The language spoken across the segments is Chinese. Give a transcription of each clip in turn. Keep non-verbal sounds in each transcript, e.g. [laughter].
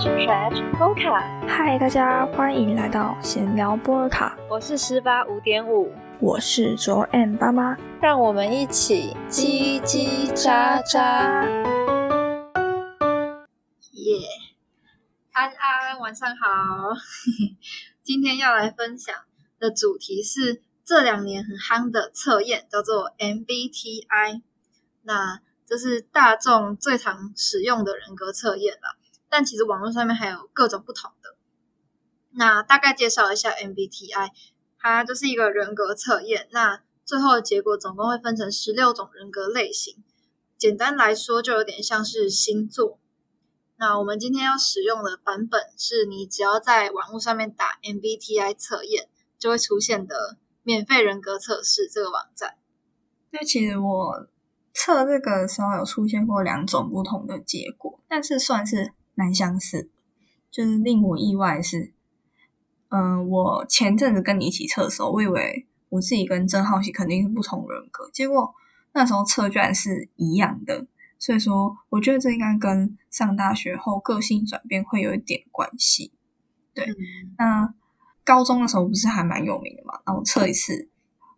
Stretch Polka。嗨，大家欢迎来到闲聊波尔卡，我是十八五点五，我是卓 M 爸妈，让我们一起叽叽喳喳。耶，安安，晚上好。[laughs] 今天要来分享的主题是这两年很夯的测验，叫做 MBTI。那这是大众最常使用的人格测验啦，但其实网络上面还有各种不同的。那大概介绍一下 MBTI，它就是一个人格测验。那最后的结果总共会分成十六种人格类型，简单来说就有点像是星座。那我们今天要使用的版本是你只要在网络上面打 MBTI 测验，就会出现的免费人格测试这个网站。那其实我。测这个的时候有出现过两种不同的结果，但是算是蛮相似。就是令我意外是，嗯，我前阵子跟你一起测的时候，我以为我自己跟郑浩熙肯定是不同人格，结果那时候测居然是一样的。所以说，我觉得这应该跟上大学后个性转变会有一点关系。对，那高中的时候不是还蛮有名的嘛？然后测一次。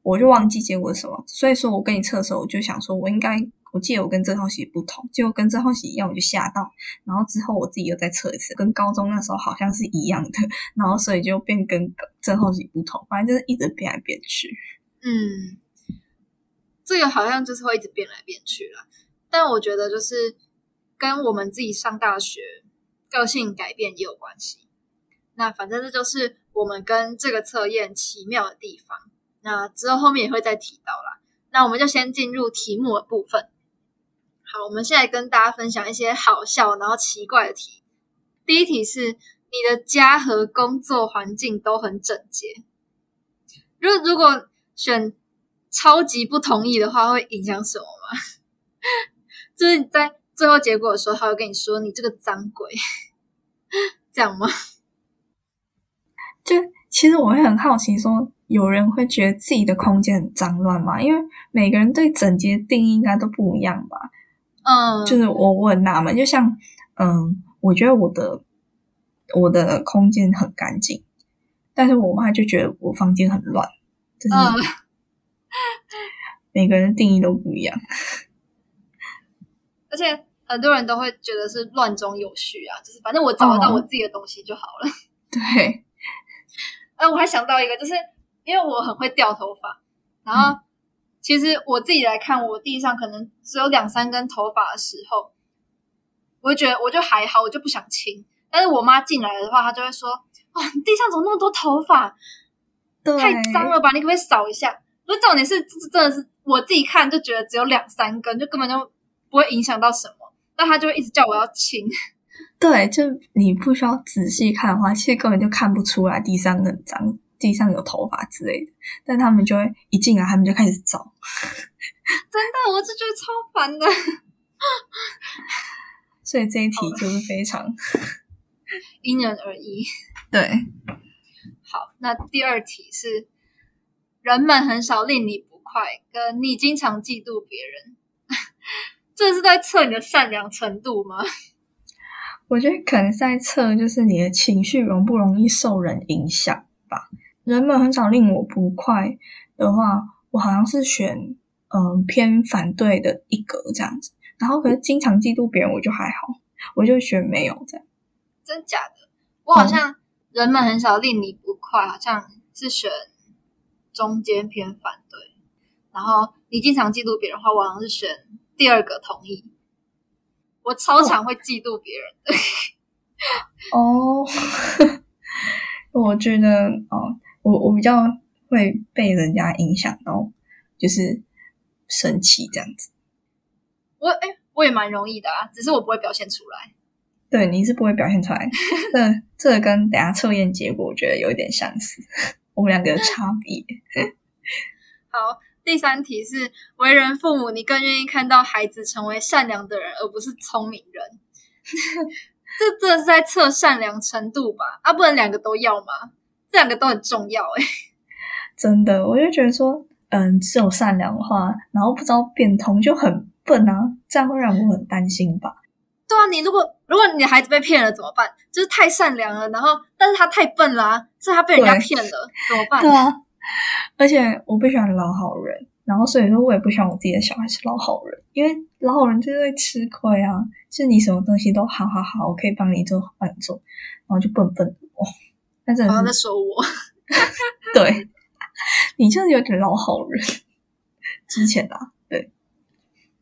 我就忘记结果是什么，所以说我跟你测的时候，我就想说，我应该我记得我跟郑浩喜不同，结果跟郑浩喜一样，我就吓到。然后之后我自己又再测一次，跟高中那时候好像是一样的，然后所以就变跟郑浩喜不同，反正就是一直变来变去。嗯，这个好像就是会一直变来变去了，但我觉得就是跟我们自己上大学个性改变也有关系。那反正这就是我们跟这个测验奇妙的地方。那之后后面也会再提到啦。那我们就先进入题目的部分。好，我们现在跟大家分享一些好笑然后奇怪的题。第一题是：你的家和工作环境都很整洁。如如果选超级不同意的话，会影响什么吗？[laughs] 就是在最后结果的时候，他会跟你说：“你这个脏鬼。”这样吗？[laughs] 就其实我会很好奇说。有人会觉得自己的空间很脏乱吗？因为每个人对整洁定义应该都不一样吧。嗯，就是我我很纳闷，就像嗯，我觉得我的我的空间很干净，但是我妈就觉得我房间很乱。嗯，[laughs] 每个人定义都不一样，[laughs] 而且很多人都会觉得是乱中有序啊，就是反正我找得到我自己的东西就好了。[laughs] 对。呃，我还想到一个，就是。因为我很会掉头发，然后其实我自己来看，我地上可能只有两三根头发的时候，我就觉得我就还好，我就不想清。但是我妈进来的话，她就会说：“哇，你，地上怎么那么多头发？太脏了吧？你可不可以扫一下？”不是重点是，真的是我自己看就觉得只有两三根，就根本就不会影响到什么。但她就会一直叫我要清。[laughs] 对，就你不需要仔细看的话，其实根本就看不出来地上很脏。地上有头发之类的，但他们就会一进来，他们就开始找。[laughs] 真的，我就觉得超烦的。所以这一题就是非常 [laughs] 因人而异。对，好，那第二题是：人们很少令你不快，跟你经常嫉妒别人。[laughs] 这是在测你的善良程度吗？我觉得可能在测，就是你的情绪容不容易受人影响吧。人们很少令我不快的话，我好像是选嗯偏反对的一格这样子。然后可是经常嫉妒别人，我就还好，我就选没有这样。真假的？我好像人们很少令你不快，好像是选中间偏反对。然后你经常嫉妒别人的话，我好像是选第二个同意。我超常会嫉妒别人的。哦，[laughs] 我觉得哦。我我比较会被人家影响到，就是生气这样子。我哎，我也蛮容易的啊，只是我不会表现出来。对，你是不会表现出来。这 [laughs] 这跟等下测验结果，我觉得有一点相似。我们两个的差别。[laughs] 好，第三题是：为人父母，你更愿意看到孩子成为善良的人，而不是聪明人？[laughs] 这这是在测善良程度吧？啊，不能两个都要吗？这两个都很重要哎，[laughs] 真的，我就觉得说，嗯，只有善良的话，然后不知道变通就很笨啊，这样会让我很担心吧？对啊，你如果如果你的孩子被骗了怎么办？就是太善良了，然后但是他太笨啦、所以他被人家骗了，怎么办？对啊，而且我不喜欢老好人，然后所以说我也不希望我自己的小孩是老好人，因为老好人就是会吃亏啊，就是你什么东西都好好好，我可以帮你做，帮你做，然后就笨笨的哦，那真好像的是在说我，[laughs] 对，你就是有点老好人。之前啦，对，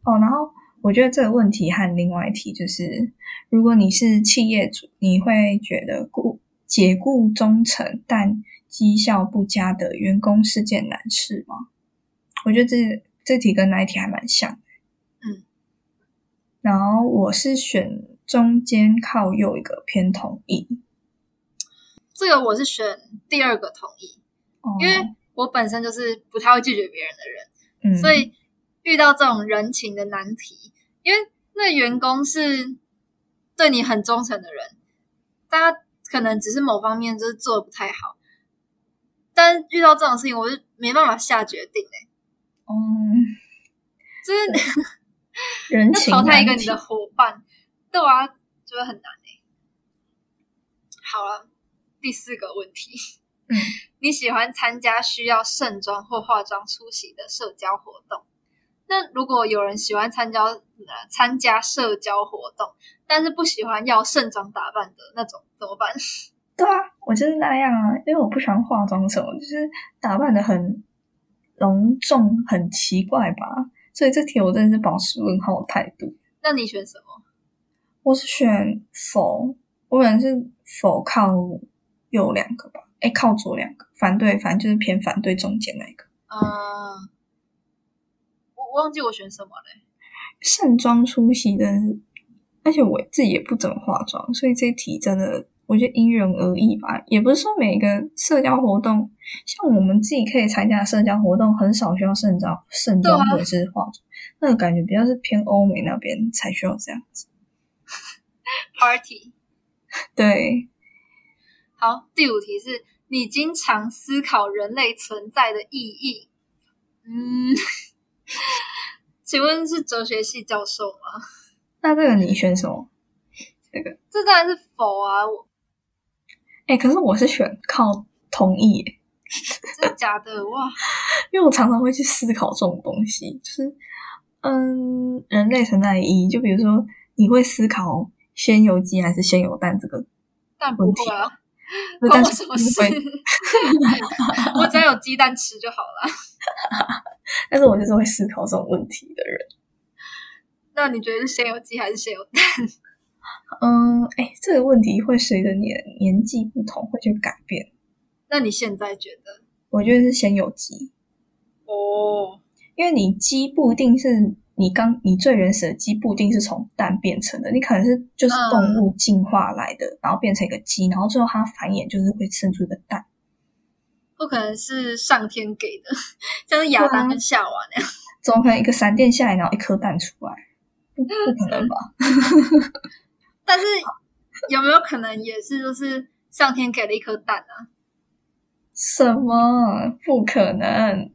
哦，然后我觉得这个问题和另外一题就是，如果你是企业主，你会觉得雇解雇忠诚但绩效不佳的员工是件难事吗？我觉得这这题跟那一题还蛮像的。嗯，然后我是选中间靠右一个偏同意，这个我是选第二个同意，哦、因为我本身就是不太会拒绝别人的人。嗯，所以遇到这种人情的难题，因为那员工是对你很忠诚的人，大家可能只是某方面就是做的不太好，但遇到这种事情，我就没办法下决定哎、嗯，[laughs] 就是 [laughs] 人淘汰一个你的伙伴，对啊，就会很难哎、好了，第四个问题，嗯，[laughs] 你喜欢参加需要盛装或化妆出席的社交活动？那如果有人喜欢参加呃参加社交活动，但是不喜欢要盛装打扮的那种，怎么办？[laughs] 对啊，我就是那样啊，因为我不喜欢化妆什么，就是打扮的很隆重、很奇怪吧。所以这题我真的是保持问号态度。那你选什么？我是选否，我可能是否靠右两个吧，哎，靠左两个，反对，反正就是偏反对中间那一个。嗯，我忘记我选什么嘞。盛装出席的，而且我自己也不怎么化妆，所以这题真的我觉得因人而异吧。也不是说每个社交活动，像我们自己可以参加的社交活动，很少需要盛装、盛装或者是化妆，那个感觉比较是偏欧美那边才需要这样子。[laughs] Party。[laughs] 对，好，第五题是你经常思考人类存在的意义。嗯，请问是哲学系教授吗？那这个你选什么？这个这当然是否啊，我哎，可是我是选靠同意耶，真的假的？哇，因为我常常会去思考这种东西，就是嗯，人类存在的意义，就比如说你会思考先有鸡还是先有蛋这个但不会啊，关我什么事？[laughs] 我只要有鸡蛋吃就好了。[laughs] 但是我就是会思考这种问题的人。那你觉得是先有鸡还是先有蛋？嗯，哎，这个问题会随着你的年纪不同会去改变。那你现在觉得？我觉得是先有鸡，哦，因为你鸡不一定是你刚你最原始的鸡不一定是从蛋变成的，你可能是就是嗯动物进化来的，然后变成一个鸡，然后最后它繁衍就是会生出一个蛋。不可能是上天给的，像是亚当跟夏娃那样。[laughs] 怎么可能一个闪电下来，然后一颗蛋出来？不不可能吧？[laughs] 但是有没有可能也是就是上天给了一颗蛋啊？什么？不可能！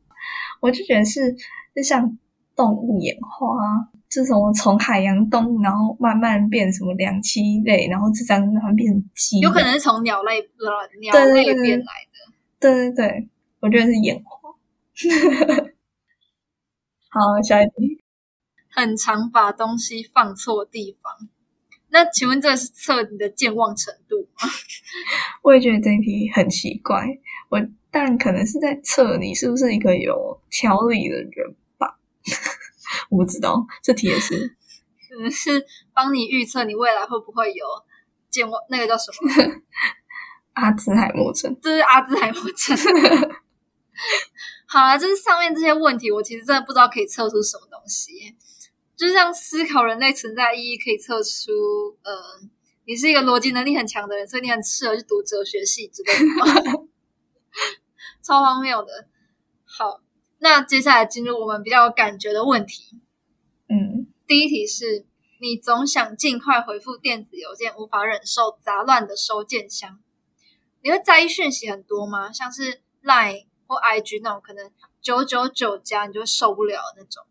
我就觉得是就像动物演化啊，这种从海洋动物，然后慢慢变什么两栖类，然后这样慢慢变鸡，有可能是从鸟类呃鸟类变来的。对对对，我觉得是演化。[laughs] 好，下一题。很常把东西放错地方。那请问这是测你的健忘程度吗？[laughs] 我也觉得这一题很奇怪，我但可能是在测你是不是一个有条理的人吧。[laughs] 我不知道，这题也是可能是帮你预测你未来会不会有健忘，那个叫什么？[laughs] 阿兹海默症。这是阿兹海默症。[laughs] 好了，就是上面这些问题，我其实真的不知道可以测出什么东西。就是像思考人类存在意义，可以测出，呃，你是一个逻辑能力很强的人，所以你很适合去读哲学系之类的吗，超荒谬的。好，那接下来进入我们比较有感觉的问题。嗯，第一题是你总想尽快回复电子邮件，无法忍受杂乱的收件箱。你会在意讯息很多吗？像是 Line 或 IG 那种，可能九九九加你就会受不了那种。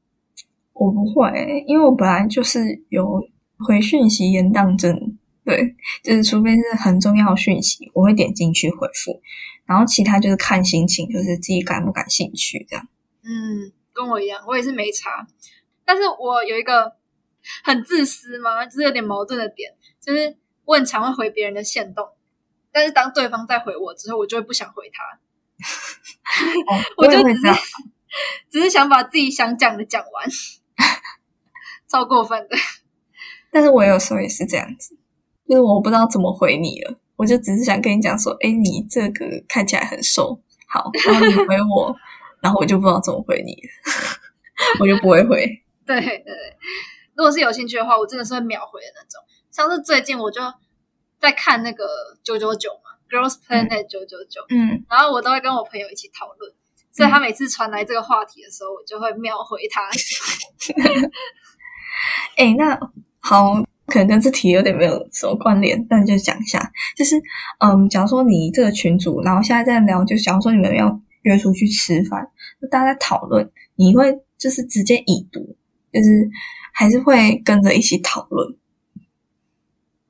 我不会，因为我本来就是有回讯息延宕症对，就是除非是很重要的讯息，我会点进去回复，然后其他就是看心情，就是自己感不感兴趣这样。嗯，跟我一样，我也是没查，但是我有一个很自私嘛，就是有点矛盾的点，就是我很常会回别人的线动，但是当对方再回我之后，我就会不想回他，[laughs] 我就只是 [laughs] 只是想把自己想讲的讲完，[laughs] 超过分的。但是我有时候也是这样子。就是我不知道怎么回你了，我就只是想跟你讲说，哎，你这个看起来很瘦，好，然后你回我，然后我就不知道怎么回你，我就不会回。对对对，如果是有兴趣的话，我真的是会秒回的那种。像是最近我就在看那个九九九嘛，Girls Planet 九九九，嗯，然后我都会跟我朋友一起讨论，所以他每次传来这个话题的时候，我就会秒回他。[laughs] 哎，那好。可能跟这题有点没有什么关联，但就讲一下，就是嗯，假如说你这个群组，然后现在在聊，就假如说你们要约出去吃饭，那大家在讨论，你会就是直接已读，就是还是会跟着一起讨论？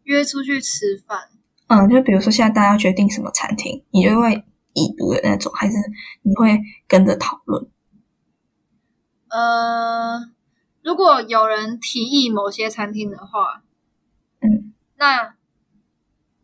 约出去吃饭，嗯，就比如说现在大家决定什么餐厅，你就会已读的那种，还是你会跟着讨论？呃，如果有人提议某些餐厅的话。嗯，那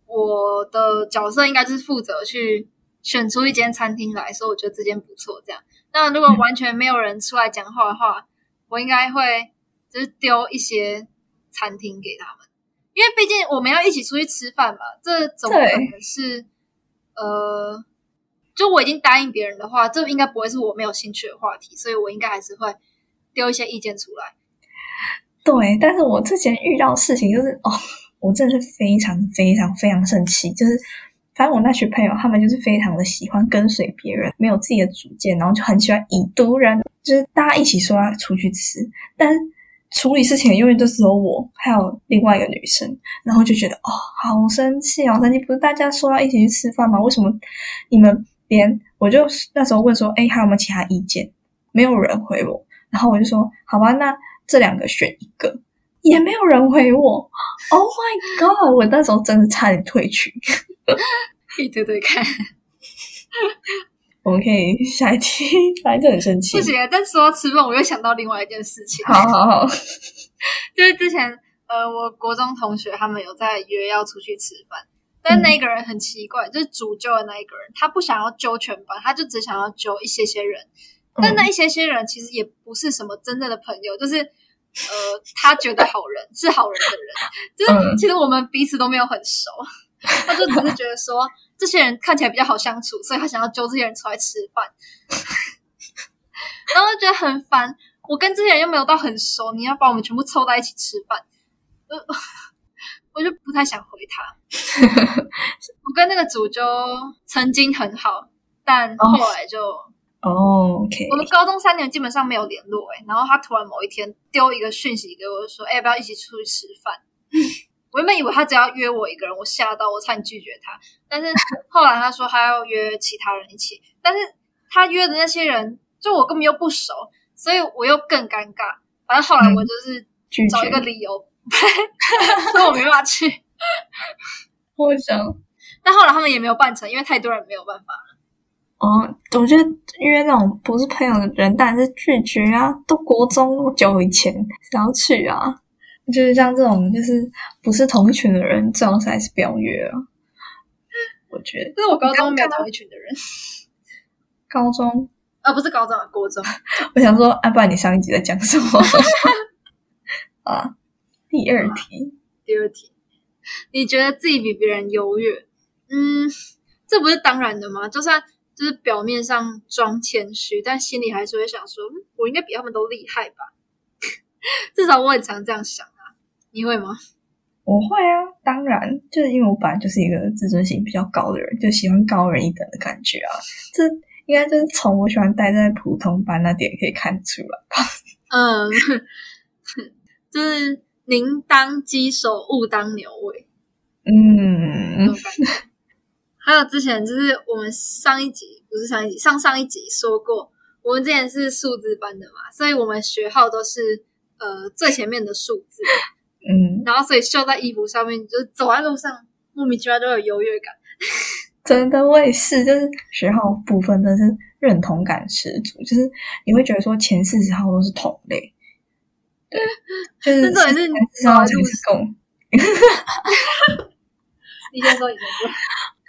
我的角色应该就是负责去选出一间餐厅来说，我觉得这间不错。这样，那如果完全没有人出来讲话的话，我应该会就是丢一些餐厅给他们，因为毕竟我们要一起出去吃饭嘛，这总不可能是呃，就我已经答应别人的话，这应该不会是我没有兴趣的话题，所以我应该还是会丢一些意见出来。对，但是我之前遇到事情就是哦，我真的是非常非常非常生气。就是反正我那群朋友，他们就是非常的喜欢跟随别人，没有自己的主见，然后就很喜欢以毒人，就是大家一起说要出去吃，但处理事情永远都只有我，还有另外一个女生，然后就觉得哦，好生气哦，生气！不是大家说要一起去吃饭吗？为什么你们连我就那时候问说，哎，还有没有其他意见？没有人回我，然后我就说，好吧，那。这两个选一个，也没有人回我。Oh my god！我那时候真的差点退群。可以对对看，我们可以下一期，反正很生气。不行，但说到吃饭，我又想到另外一件事情。好好好，[laughs] 就是之前呃，我国中同学他们有在约要出去吃饭，但那个人很奇怪，就是主揪的那一个人，他不想要揪全班，他就只想要揪一些些人。但那一些些人其实也不是什么真正的朋友，就是呃，他觉得好人是好人的人，就是其实我们彼此都没有很熟，他就只是觉得说这些人看起来比较好相处，所以他想要揪这些人出来吃饭，然后就觉得很烦。我跟这些人又没有到很熟，你要把我们全部凑在一起吃饭，我就不太想回他。[laughs] 我跟那个主揪曾经很好，但后来就。哦。我们高中三年基本上没有联络，哎，然后他突然某一天丢一个讯息给我，说：“哎，要不要一起出去吃饭？” [laughs] 我原本以为他只要约我一个人，我吓到，我差点拒绝他。但是后来他说他要约其他人一起，但是他约的那些人，就我根本又不熟，所以我又更尴尬。反正后来我就是找一个理由，[laughs] 说我没办法去。我想，但后来他们也没有办成，因为太多人没有办法了。哦，我觉得约那种不是朋友的人，当然是拒绝啊！都国中久以前，想要去啊？就是像这种，就是不是同一群的人，最好是还是不要约啊。我觉得，但是我高中没有同一群的人。[laughs] 高中啊，不是高中啊，国中。[laughs] 我想说，啊，不然你上一集在讲什么？[laughs] 啊，第二题，第二题，你觉得自己比别人优越？嗯，这不是当然的吗？就算。就是表面上装谦虚，但心里还是会想说：“我应该比他们都厉害吧？” [laughs] 至少我很常这样想啊。你会吗？我会啊，当然，就是因为我本来就是一个自尊心比较高的人，就喜欢高人一等的感觉啊。这应该就是从我喜欢待在普通班那点可以看出来吧？嗯，[laughs] 就是宁当鸡首，勿当牛尾。嗯。还有之前就是我们上一集不是上一集上上一集说过，我们之前是数字班的嘛，所以我们学号都是呃最前面的数字。嗯，嗯，[laughs] 然后所以绣在衣服上面，就是走在路上莫名其妙都有优越感。[laughs] 真的我也是，就是学号部分真的是认同感十足，就是你会觉得说前四十号都是同类，对，就是真的是四十号才是共。你先说，你先说。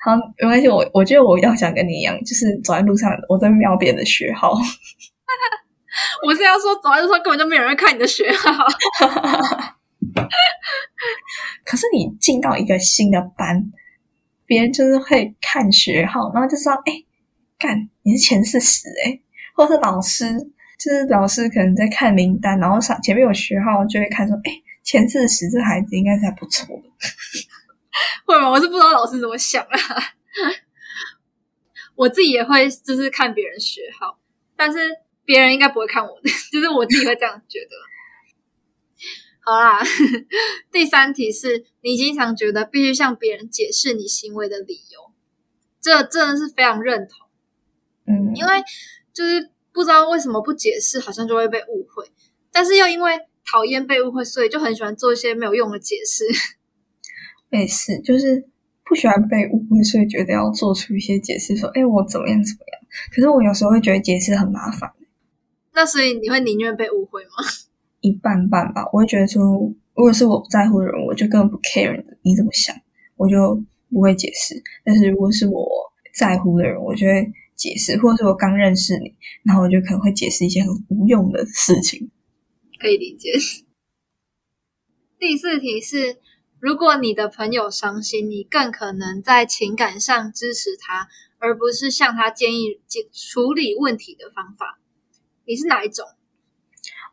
好，没关系，我我觉得我要想跟你一样，就是走在路上我在瞄别人的学号。[laughs] 我是要说，走在路上根本就没有人看你的学号。[laughs] 可是你进到一个新的班，别人就是会看学号，然后就说：“哎，干，你是前四十哎。”或是老师，就是老师可能在看名单，然后上前面有学号，就会看说：“哎，前四十，这孩子应该是还不错的。” [laughs] 会吗？我是不知道老师怎么想啊。[laughs] 我自己也会，就是看别人学号，但是别人应该不会看我的，[laughs] 就是我自己会这样觉得。好啦，第三题是你经常觉得必须向别人解释你行为的理由，这真的是非常认同。嗯，因为就是不知道为什么不解释，好像就会被误会，但是又因为讨厌被误会，所以就很喜欢做一些没有用的解释。类似就是不喜欢被误会，所以觉得要做出一些解释，说：“哎，我怎么样怎么样。”可是我有时候会觉得解释很麻烦。那所以你会宁愿被误会吗？一半半吧。我会觉得说，如果是我不在乎的人，我就根本不 care 你怎么想，我就不会解释。但是如果是我在乎的人，我就会解释，或者是我刚认识你，然后我就可能会解释一些很无用的事情。可以理解。[laughs] 第四题是。如果你的朋友伤心，你更可能在情感上支持他，而不是向他建议解处理问题的方法。你是哪一种？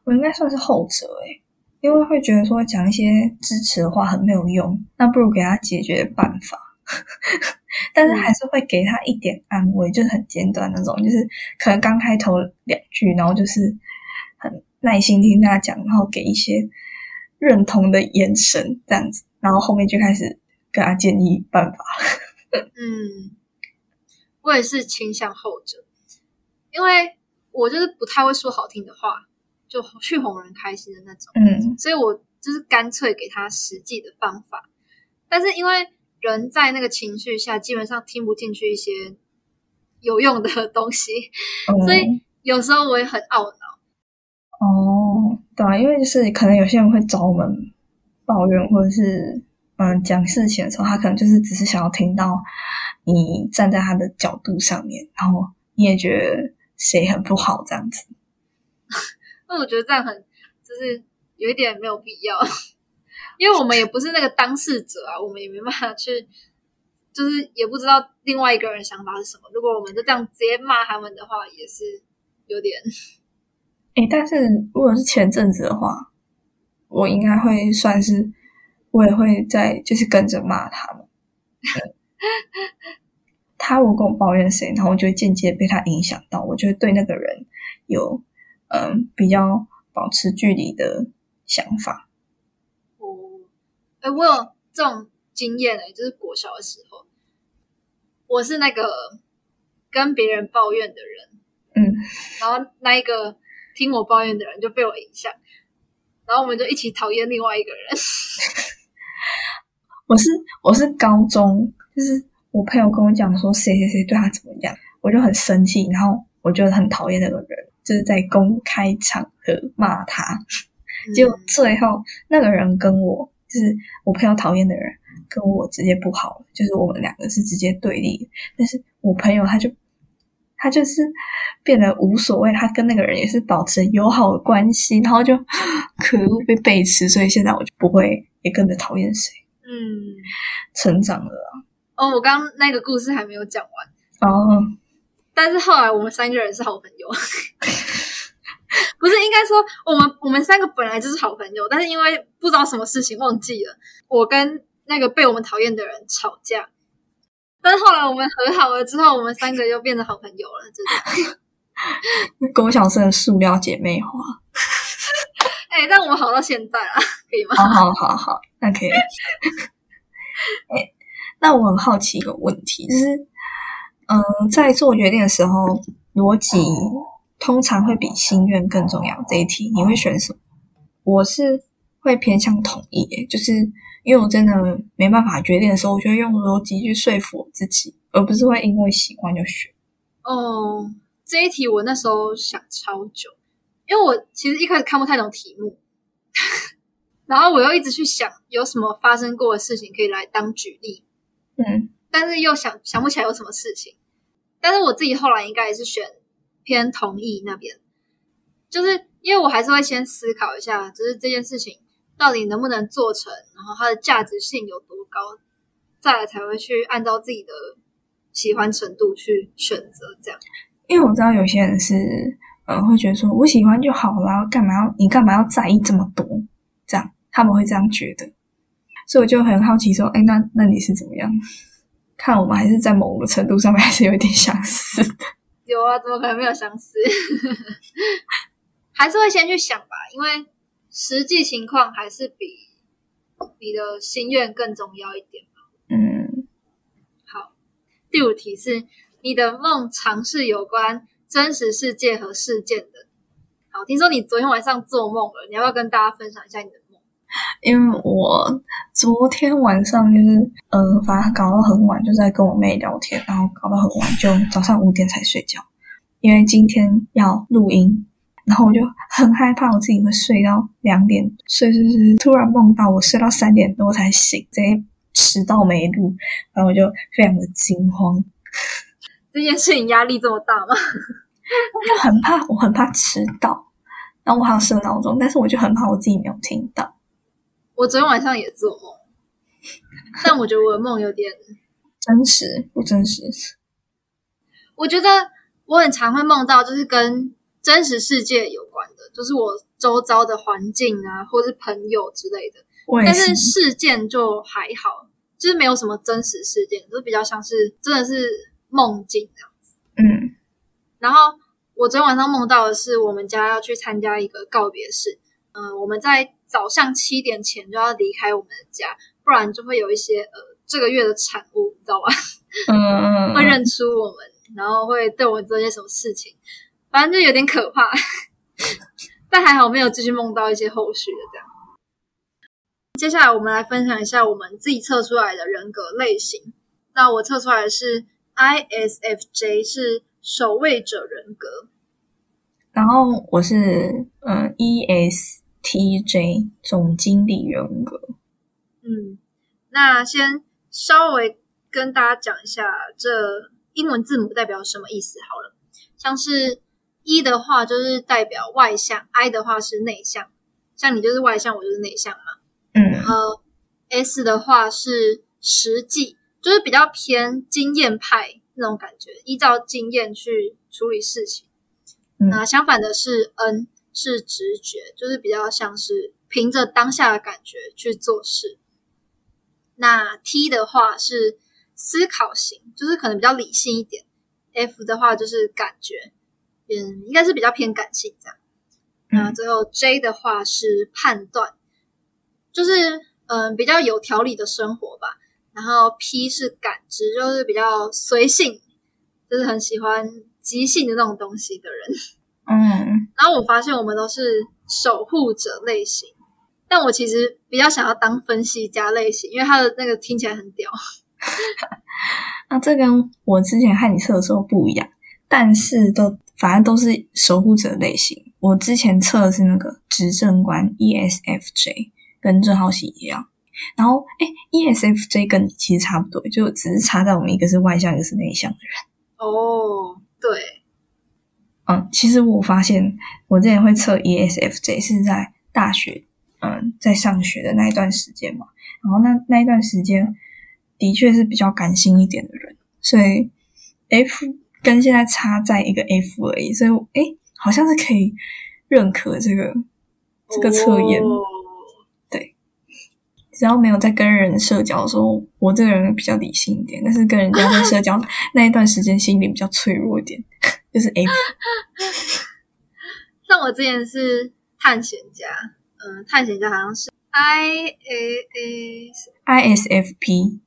我应该算是后者诶，因为会觉得说讲一些支持的话很没有用，那不如给他解决办法。[laughs] 但是还是会给他一点安慰，就是很简短那种，就是可能刚开头两句，然后就是很耐心听他讲，然后给一些认同的眼神，这样子。然后后面就开始跟他建议办法。[laughs] 嗯，我也是倾向后者，因为我就是不太会说好听的话，就去哄人开心的那种。嗯，所以我就是干脆给他实际的方法。但是因为人在那个情绪下，基本上听不进去一些有用的东西，所以有时候我也很懊恼。哦，对啊，因为就是可能有些人会找我们。抱怨或者是嗯讲事情的时候，他可能就是只是想要听到你站在他的角度上面，然后你也觉得谁很不好这样子。[laughs] 那我觉得这样很就是有一点没有必要，[laughs] 因为我们也不是那个当事者啊，我们也没办法去，就是也不知道另外一个人想法是什么。如果我们就这样直接骂他们的话，也是有点。哎，但是如果是前阵子的话。我应该会算是，我也会在就是跟着骂他们。他如果跟我抱怨谁，然后我就会间接被他影响到，我就会对那个人有嗯比较保持距离的想法。哦，哎，我有这种经验哎，就是国小的时候，我是那个跟别人抱怨的人，嗯，然后那一个听我抱怨的人就被我影响。然后我们就一起讨厌另外一个人。[laughs] 我是我是高中，就是我朋友跟我讲说谁谁谁对他怎么样，我就很生气，然后我就很讨厌那个人，就是在公开场合骂他。结果最后那个人跟我，就是我朋友讨厌的人，跟我直接不好，就是我们两个是直接对立。但是我朋友他就。他就是变得无所谓，他跟那个人也是保持友好的关系，然后就 [laughs] 可恶被背刺，所以现在我就不会也跟着讨厌谁。嗯，成长了哦。我刚那个故事还没有讲完哦，但是后来我们三个人是好朋友，[laughs] 不是应该说我们我们三个本来就是好朋友，但是因为不知道什么事情忘记了，我跟那个被我们讨厌的人吵架。但是后来我们和好了之后，我们三个又变成好朋友了，真的。郭小生的塑料姐妹花。[laughs] 哎，但我们好到现在啊，可以吗？好好好好，那可以。[laughs] 哎，那我很好奇一个问题，就是，嗯，在做决定的时候，逻辑通常会比心愿更重要。这一题你会选什么？我是会偏向同意，就是因为我真的没办法决定的时候，我就会用逻辑去说服我自己，而不是会因为习惯就学。哦，这一题我那时候想超久，因为我其实一开始看不太懂题目，[laughs] 然后我又一直去想有什么发生过的事情可以来当举例，嗯，但是又想想不起来有什么事情。但是我自己后来应该也是选偏同意那边，就是因为我还是会先思考一下，就是这件事情到底能不能做成，然后它的价值性有多高，再来才会去按照自己的喜欢程度去选择这样。因为我知道有些人是，呃，会觉得说我喜欢就好啦，干嘛要你干嘛要在意这么多？这样他们会这样觉得，所以我就很好奇说，哎，那那你是怎么样？看我们还是在某个程度上面还是有一点相似的。有啊，怎么可能没有相似？[laughs] 还是会先去想吧，因为实际情况还是比你的心愿更重要一点嘛。嗯，好，第五题是你的梦尝试有关真实世界和事件的。好，听说你昨天晚上做梦了，你要不要跟大家分享一下你的梦？因为我昨天晚上就是，呃，反正搞到很晚，就在跟我妹聊天，然后搞到很晚，就早上五点才睡觉。因为今天要录音，然后我就很害怕我自己会睡到两点，睡睡睡，突然梦到我睡到三点多才醒，直接迟到没录，然后我就非常的惊慌，[laughs] 这件事情压力这么大吗？我 [laughs] 就很怕，我很怕迟到，然后我还要设闹钟，但是我就很怕我自己没有听到。我昨天晚上也做梦，但我觉得我的梦有点，[laughs] 真实不真实？我觉得我很常会梦到，就是跟真实世界有关的，就是我周遭的环境啊，或是朋友之类的。但是事件就还好，就是没有什么真实事件，就比较像是真的是梦境这样。嗯然后我昨天晚上梦到的是，我们家要去参加一个告别式，嗯、我们在早上七点前就要离开我们的家，不然就会有一些呃这个月的产物，你知道吗？嗯 [laughs] 会认出我们，然后会对我们做些什么事情，反正就有点可怕。[laughs] 但还好没有继续梦到一些后续的这样。接下来我们来分享一下我们自己测出来的人格类型。那我测出来的是 ISFJ，是守卫者人格。然后我是嗯 ESTJ 总经理人格，嗯，那先稍微跟大家讲一下这英文字母代表什么意思好了。像是 E 的话就是代表外向，I 的话是内向。像你就是外向，我就是内向嘛。嗯然后 S 的话是实际，就是比较偏经验派那种感觉，依照经验去处理事情。嗯那相反的是 N 是直觉，就是比较像是凭着当下的感觉去做事。那 T 的话是思考型，就是可能比较理性一点。F 的话就是感觉，嗯，应该是比较偏感性这样。那嗯最后 J 的话是判断，就是嗯比较有条理的生活吧。然后 P 是感知，就是比较随性，就是很喜欢即兴的那种东西的人。嗯 [laughs] 然后我发现我们都是守护者类型，但我其实比较想要当分析家类型，因为他的那个听起来很屌。[laughs] 那这跟我之前和你测的时候不一样，但是都反正都是守护者类型。我之前测的是那个执政官 ESFJ，跟郑浩熙一样。然后，哎，ESFJ 跟你其实差不多，就只是差在我们一个是外向，一个是内向的人。哦，对，嗯，其实我发现我之前会测 E ESFJ 是在大学，嗯，在上学的那一段时间嘛。然后那那一段时间的确是比较感性一点的人，所以 F 跟现在差在一个 F 而已，所以诶，好像是可以认可这个这个测验。哦只要没有在跟人社交的时候，我这个人比较理性一点，但是跟人家在社交 [laughs] 那一段时间，心理比较脆弱一点，[laughs] 就是 F。[laughs] 像我之前是探险家，嗯，探险家好像是 I A A ISFP，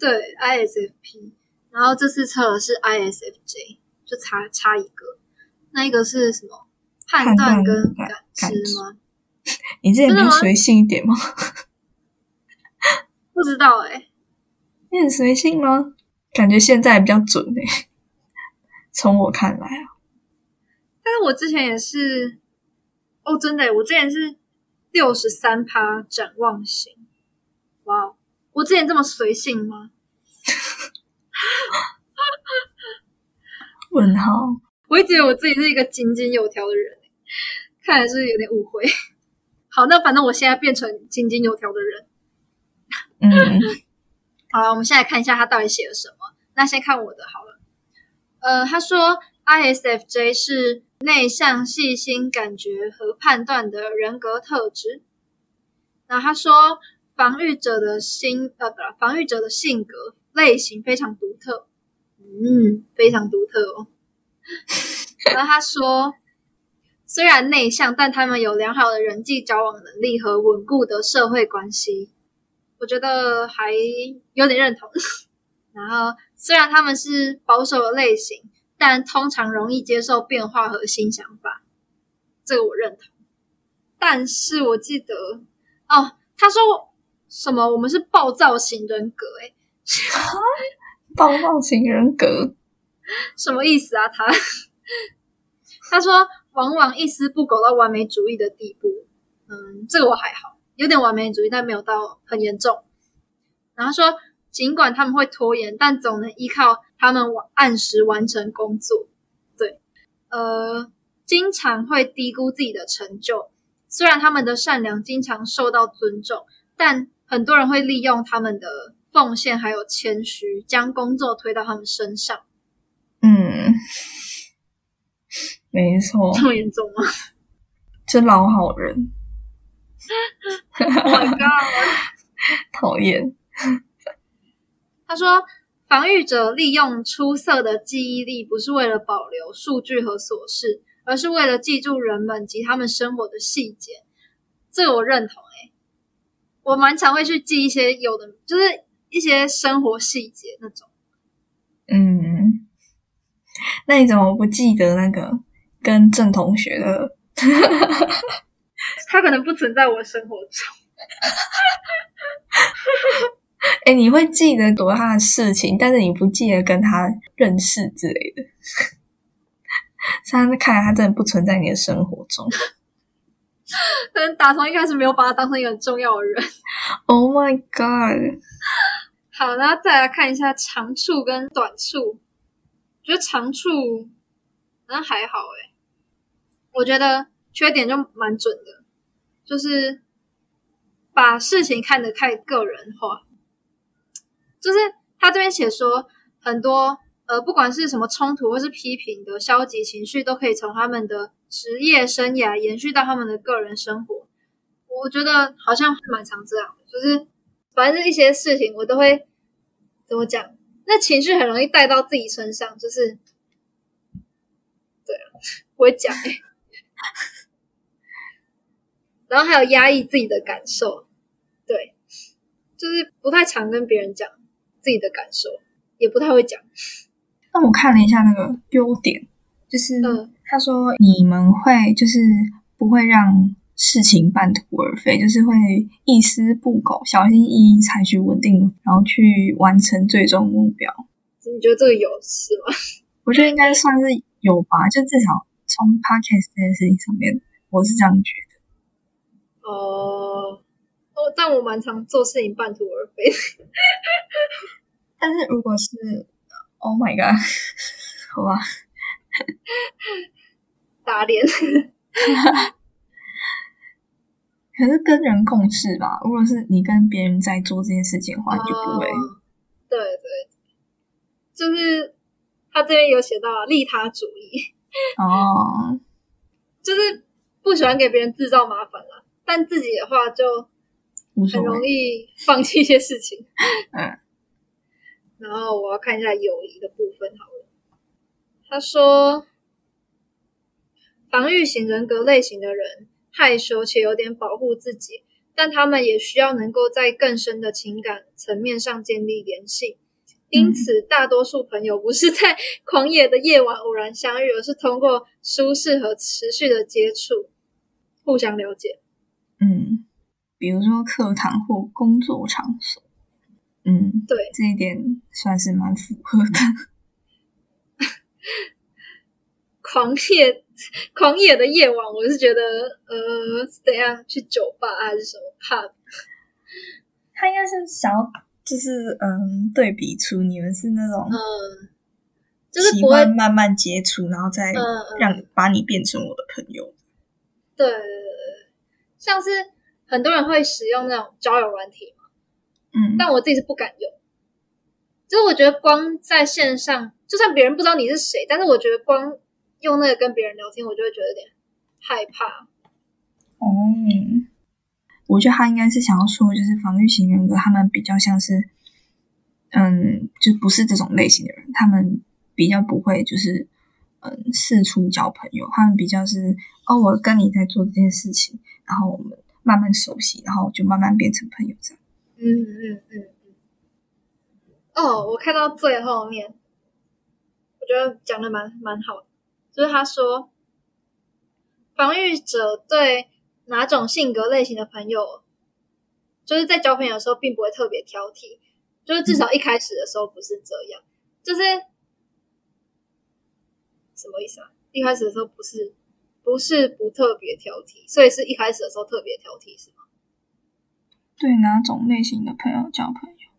对 ISFP，然后这次测的是 ISFJ，就差差一个，那一个是什么？判断跟感感知吗？你之前真的吗不是随性一点吗？不知道哎、你很随性吗？感觉现在比较准诶、从我看来啊，但是我之前也是，哦，真的耶，我之前是六十三趴展望型，哇哦，我之前这么随性吗？[laughs] 问号。我一直以为我自己是一个井井有条的人耶，看来是有点误会。[laughs] 好，那反正我现在变成井井有条的人。嗯，[laughs] 好了，我们现在看一下他到底写了什么。那先看我的好了。呃，他说 ISFJ 是内向、细心、感觉和判断的人格特质。那他说防御者的心呃不，防御者的性格类型非常独特，嗯，非常独特哦。[laughs] 然后他说，虽然内向，但他们有良好的人际交往能力和稳固的社会关系。我觉得还有点认同。然后，虽然他们是保守的类型，但通常容易接受变化和新想法，这个我认同。但是我记得哦，他说什么我们是暴躁型人格，诶，暴躁型人格，什么意思啊？他 [laughs] 他说往往一丝不苟到完美主义的地步。嗯，这个我还好，有点完美主义，但没有到很严重。然后说，尽管他们会拖延，但总能依靠他们按时完成工作。对，呃，经常会低估自己的成就。虽然他们的善良经常受到尊重，但很多人会利用他们的奉献还有谦虚，将工作推到他们身上。嗯，没错，这么严重吗这老好人？[laughs] Oh my god！[laughs] 讨厌。他说，防御者利用出色的记忆力，不是为了保留数据和琐事，而是为了记住人们及他们生活的细节。这个我认同、欸，我蛮常会去记一些有的，就是一些生活细节那种。嗯，那你怎么不记得那个跟郑同学的？[laughs] 他可能不存在我的生活中。[laughs] 哎，你会记得多他的事情，但是你不记得跟他认识之类的。现在看来，他真的不存在你的生活中。[laughs] 可能打从一开始没有把他当成一个很重要的人。Oh my god！好，然后再来看一下长处跟短处。觉得长处好像还好诶，我觉得缺点就蛮准的，就是把事情看得太个人化。就是他这边写说，很多呃，不管是什么冲突或是批评的消极情绪，都可以从他们的职业生涯延续到他们的个人生活。我觉得好像蛮常这样，就是反正一些事情我都会怎么讲，那情绪很容易带到自己身上，就是对啊，不会讲哎、然后还有压抑自己的感受，对，就是不太常跟别人讲自己的感受，也不太会讲。那我看了一下那个优点，就是嗯他说你们会就是不会让事情半途而废，就是会一丝不苟、小心翼翼采取稳定，然后去完成最终目标。你觉得这个有是吗？我觉得应该算是有吧，就至少从 podcast 这件事情上面，我是这样觉得。哦、哦，但我蛮常做事情半途而废。[laughs] 但是如果是 Oh my god，[laughs] 好吧，[laughs] 打脸。可是跟人共事吧。如果是你跟别人在做这件事情的话，你就不会。哦对对，就是他这边有写到啊利他主义，哦，[laughs] 就是不喜欢给别人制造麻烦了，但自己的话就很容。易放弃一些事情。[laughs] 嗯，然后我要看一下友谊的部分好了。他说，防御型人格类型的人害羞且有点保护自己，但他们也需要能够在更深的情感层面上建立联系。因此，大多数朋友不是在 [laughs] 狂野的夜晚偶然相遇，而是通过舒适和持续的接触，互相了解。嗯，比如说课堂或工作场所，嗯，对，这一点算是蛮符合的。[laughs] 狂野 [laughs] 狂野的夜晚，我是觉得呃，怎样去酒吧还是什么 pub？他应该是想要，就是嗯，对比出你们是那种嗯，就是喜不会欢慢慢接触，然后再让把你变成我的朋友。对像是很多人会使用那种交友软体嘛，嗯，但我自己是不敢用。就是我觉得光在线上，就算别人不知道你是谁，但是我觉得光用那个跟别人聊天，我就会觉得有点害怕。哦，我觉得他应该是想要说，就是防御型人格，他们比较像是，嗯，就不是这种类型的人，他们比较不会就是，嗯，四处交朋友，他们比较是，哦，我跟你在做这件事情，然后我们慢慢熟悉，然后就慢慢变成朋友这样。嗯嗯嗯嗯。哦，我看到最后面，我觉得讲的蛮蛮好的，就是他说，防御者对哪种性格类型的朋友，就是在交朋友的时候并不会特别挑剔，就是至少一开始的时候不是这样，就是什么意思啊？一开始的时候不是不是不特别挑剔，所以是一开始的时候特别挑剔是吗？对哪种类型的朋友交朋友，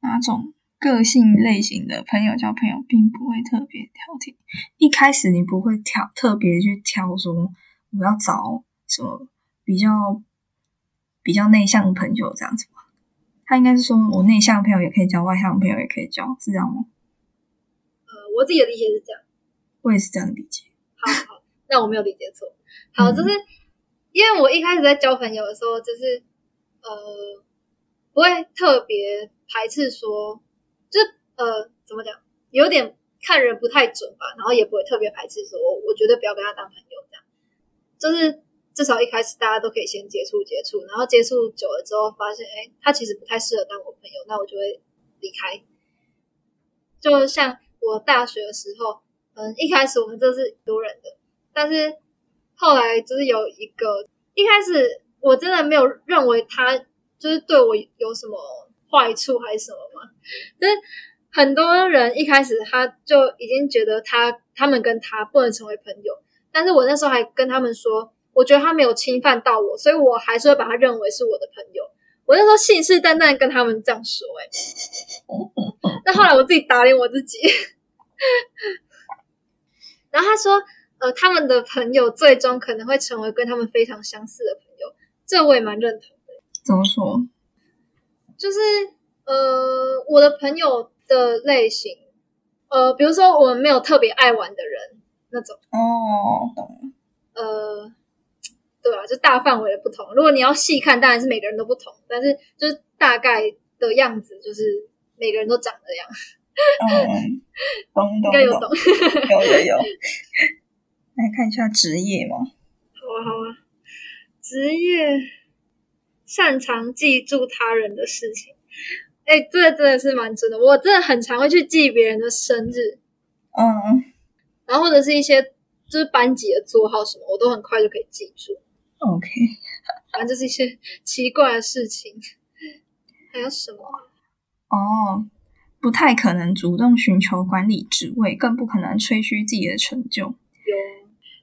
哪种个性类型的朋友交朋友，并不会特别挑剔。一开始你不会挑特别去挑说我要找什么比较比较内向的朋友这样子吧？他应该是说我内向的朋友也可以交，外向的朋友也可以交，是这样吗？呃，我自己的理解是这样。我也是这样理解。好好，那我没有理解错。好，嗯就是因为我一开始在交朋友的时候，就是呃，不会特别排斥说，就是呃，怎么讲，有点看人不太准吧，然后也不会特别排斥说，我我绝对不要跟他当朋友，这样。就是至少一开始大家都可以先接触接触，然后接触久了之后，发现哎，他其实不太适合当我朋友，那我就会离开。就像我大学的时候，嗯，一开始我们这是多人的，但是后来就是有一个，一开始我真的没有认为他就是对我有什么坏处还是什么嘛，就是很多人一开始他就已经觉得他他们跟他不能成为朋友，但是我那时候还跟他们说，我觉得他没有侵犯到我，所以我还是会把他认为是我的朋友。我那时候信誓旦旦跟他们这样说、哎，但后来我自己打脸我自己。[laughs] 然后他说，呃，他们的朋友最终可能会成为跟他们非常相似的朋友，这我也蛮认同的。怎么说？就是呃，我的朋友的类型，呃，比如说我们没有特别爱玩的人那种，哦，懂了。呃，对啊，就大范围的不同。如果你要细看，当然是每个人都不同，但是就是大概的样子，就是每个人都长这样，嗯，懂懂应该有懂。懂，有有有。[laughs] 来看一下职业嘛。好啊，好啊。职业擅长记住他人的事情，哎，这个真的是蛮真的。我真的很常会去记别人的生日，嗯然后或者是一些就是班级的座号什么，我都很快就可以记住。，OK。反正就是一些奇怪的事情。[laughs] 还有什么？哦，不太可能主动寻求管理职位，更不可能吹嘘自己的成就。有，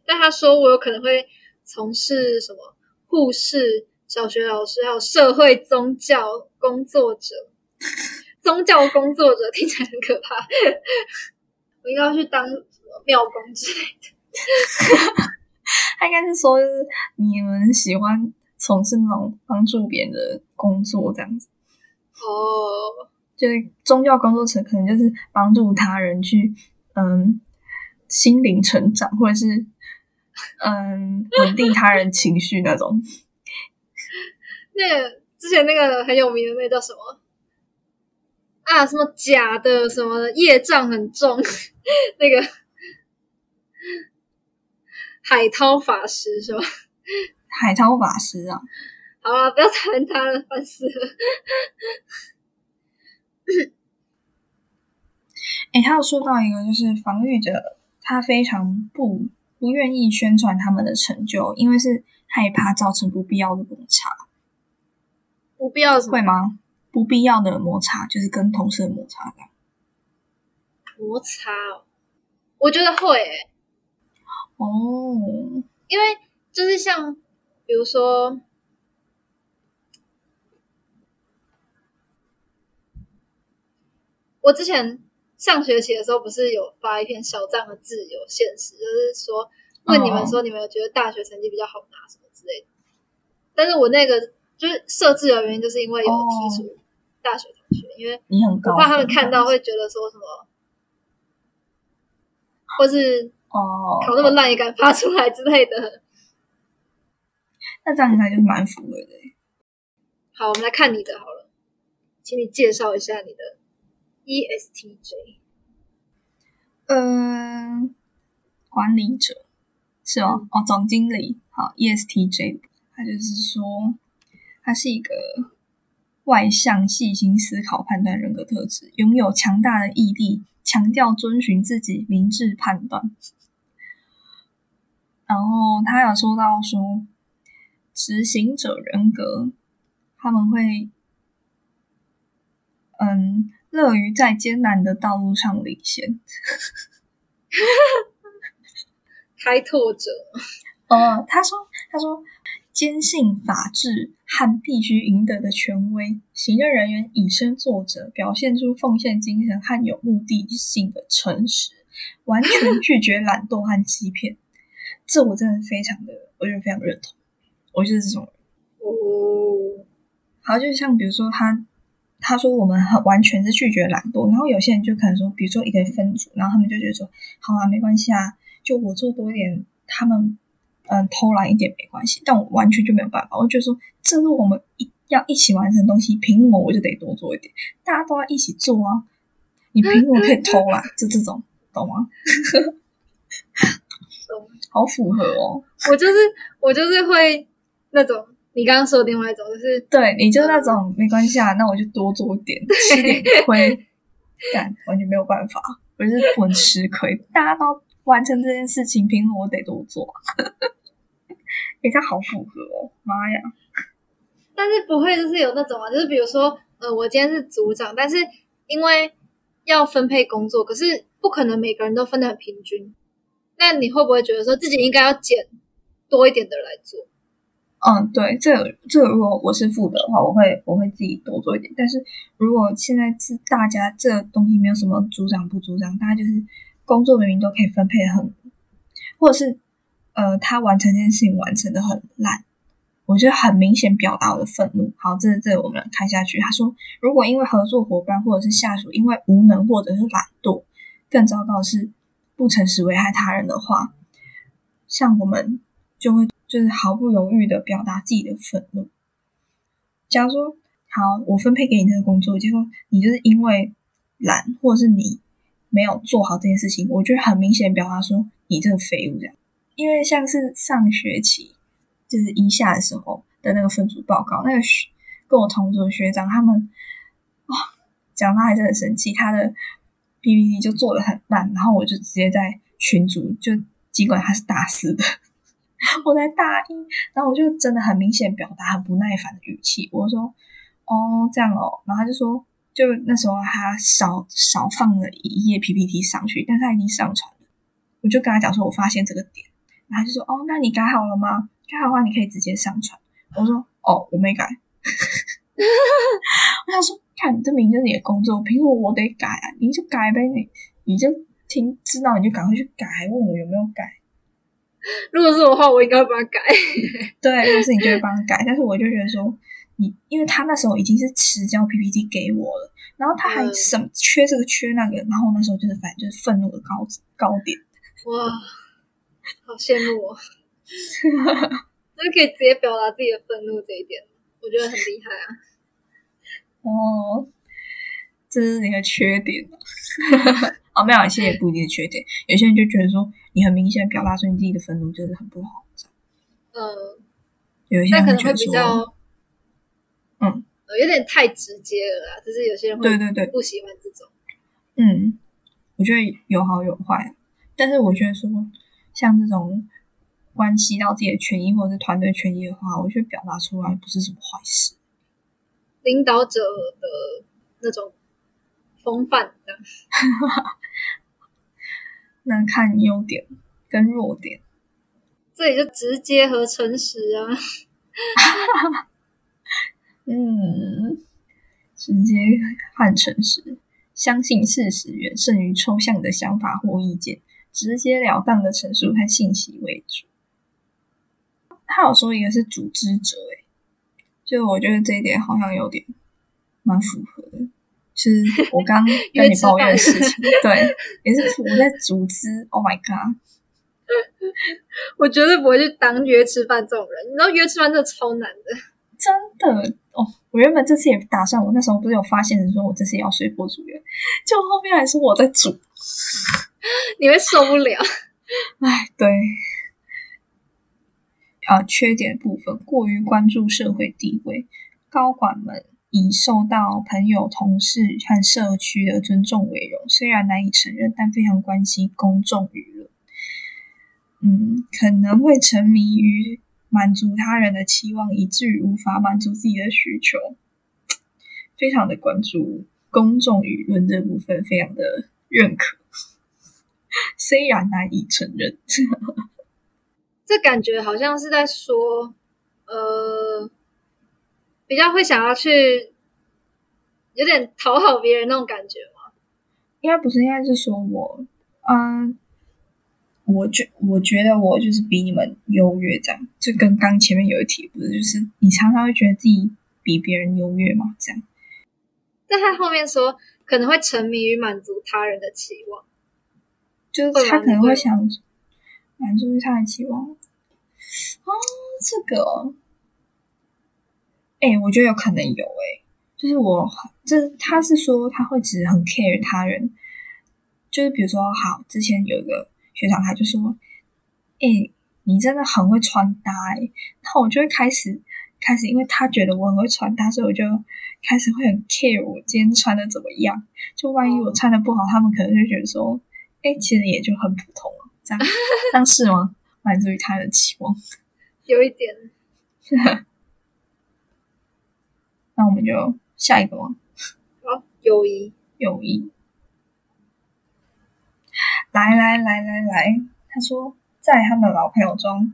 但他说我有可能会从事什么护士、小学老师，还有社会宗教工作者。宗教工作者听起来很可怕，我应该要去当什么庙工之类的。[laughs] 他应该是说，就是你们喜欢从事那种帮助别人的工作，这样子。哦，就是宗教工作者，可能就是帮助他人去，嗯，心灵成长，或者是嗯，稳定他人情绪那种。那个之前那个很有名的那个叫什么啊？什么假的什么业障很重，那个海涛法师是吧？海涛法师啊，好了，不要谈他了，烦死了。[laughs] 诶，他有说到一个，就是防御者，他非常不不愿意宣传他们的成就，因为是害怕造成不必要的摩擦。不必要什么会吗？不必要的摩擦就是跟同事的摩擦感。摩擦哦？我觉得会、欸，哦，因为就是像比如说，我之前上学期的时候，不是有发一篇小账的自由现实，就是说问你们说你们有觉得大学成绩比较好拿什么之类的。但是我那个就是设置的原因，就是因为有剔除大学同学，因为你很高怕他们看到会觉得说什么，或是哦，考那么烂也敢发出来之类的。那这样应该就是蛮符合的欸。好，我们来看你的好了，请你介绍一下你的 E ESTJ。嗯，管理者是吗？哦，总经理。好，ESTJ，他就是说，他是一个外向、细心思考、判断人格特质，拥有强大的毅力，强调遵循自己明智判断。然后他有说到说，执行者人格，他们会，嗯，乐于在艰难的道路上领先。开拓者，呃，他说，他说，坚信法治和必须赢得的权威，行政人员以身作则，表现出奉献精神和有目的性的诚实，完全 [laughs] 拒绝懒惰和欺骗。这我真的非常的，我觉得非常认同。我就是这种人。哦，好，就像比如说他，他说我们很完全是拒绝懒惰，然后有些人就可能说，比如说一个分组，然后他们就觉得说，好啊，没关系啊，就我做多一点，他们嗯偷懒一点没关系，但我完全就没有办法，我就觉得说，这是我们一要一起完成的东西，凭什么我就得多做一点？大家都要一起做啊，你凭什么可以偷懒？就这种，懂吗？懂。[laughs] 好符合哦，我就是我就是会那种你刚刚说的另外一种，就是对，你就那种没关系啊，那我就多做一点，吃点亏，但完全没有办法，我就是不能吃亏。大家都完成这件事情，凭什么我得多做？哎、他好符合哦，妈呀！[laughs] 但是不会就是有那种啊，就是比如说，呃，我今天是组长，但是因为要分配工作，可是不可能每个人都分得很平均。那你会不会觉得说自己应该要减多一点的来做？嗯，对，这个这个，如果我是负责的话，我会我会自己多做一点。但是如果现在是大家这个东西没有什么组长不组长，大家就是工作明明都可以分配的很，或者是呃，他完成这件事情完成的很烂，我觉得很明显表达我的愤怒。好，这这我们看下去。他说，如果因为合作伙伴或者是下属因为无能或者是懒惰，更糟糕的是不诚实危害他人的话，像我们就会就是毫不犹豫的表达自己的愤怒。假如说，好，我分配给你这个工作，结果你就是因为懒，或者是你没有做好这件事情，我就会很明显表达说你这个废物这样。因为像是上学期就是一下的时候的那个分组报告，那个学跟我同组的学长他们，哇，讲他还是很生气，他的 PPT 就做的很烂，然后我就直接在群组就尽管他是大四的。[laughs] 我在大一，然后我就真的很明显表达很不耐烦的语气，我说：“哦，这样哦。”然后他就说，就那时候他少少放了一页 PPT 上去，但他已经上传了。我就跟他讲说，我发现这个点，然后他就说：“哦，那你改好了吗？改好的话，你可以直接上传。”我说：“哦，我没改。[laughs] ”我想说，看这明明就是你的工作，凭什么我得改啊？你就改呗，你你就听知道你就赶快去改，还问我有没有改。如果是我的话，我应该会帮他改。[laughs] 对，如果是你就会帮他改，但是我就觉得说，你因为他那时候已经是迟交 PPT 给我了，然后他还嗯什么缺这个缺那个，然后那时候就是反正就是愤怒的高高点。哇，好羡慕哦！就是可以直接表达自己的愤怒这一点，我觉得很厉害啊。哦，这是你的缺点 [laughs] 哦，没有，其实也不一定是缺点。有些人就觉得说，你很明显表达出你自己的愤怒，就是很不好。嗯，有一些人可能会比较，嗯呃，有点太直接了啦。就是有些人会对对对，不喜欢这种。嗯，我觉得有好有坏，但是我觉得说，像这种关系到自己的权益或者是团队权益的话，我觉得表达出来不是什么坏事。领导者的那种风范，这样。[laughs] 那看优点跟弱点，这里就直接和诚实啊。[laughs] 嗯，直接和诚实，相信事实远胜于抽象的想法或意见，直截了当的陈述和信息为主。他有说一个是组织者，诶，就我觉得这一点好像有点蛮符合的。就是我刚 [laughs] 跟你抱怨的事情，对，也是我在组织。Oh my god！[laughs] 我绝对不会去当约吃饭这种人。你知道约吃饭真的超难的，[laughs] 真的哦。我原本这次也打算，我那时候不是有发现说我这次要随波逐流，就后面还是我在煮，[laughs] 你会受不了。哎，对。啊，缺点部分过于关注社会地位，高管们。以受到朋友、同事和社区的尊重为荣，虽然难以承认，但非常关心公众舆论。嗯，可能会沉迷于满足他人的期望，以至于无法满足自己的需求。非常的关注公众舆论这部分，非常的认可，虽然难以承认。[laughs] 这感觉好像是在说，呃。比较会想要去，有点讨好别人那种感觉吗？应该不是，应该是说我，嗯，我觉我觉得我就是比你们优越，这样就跟刚前面有一题不是，就是你常常会觉得自己比别人优越嘛，这样。但他后面说可能会沉迷于满足他人的期望，就是他可能会想满足于他的期望。哦，这个。哎，我觉得有可能有哎，就是我这他是说他会只很 care 他人，就是比如说好，之前有一个学长他就说，哎，你真的很会穿搭哎，那我就会开始开始，因为他觉得我很会穿搭，所以我就开始会很 care 我今天穿的怎么样，就万一我穿的不好，他们可能就觉得说，哎，其实也就很普通了，这样这样是吗？满足于他的期望，有一点。[laughs] 那我们就下一个吗？好，友谊，友谊。来来来来来，他说，在他们老朋友中，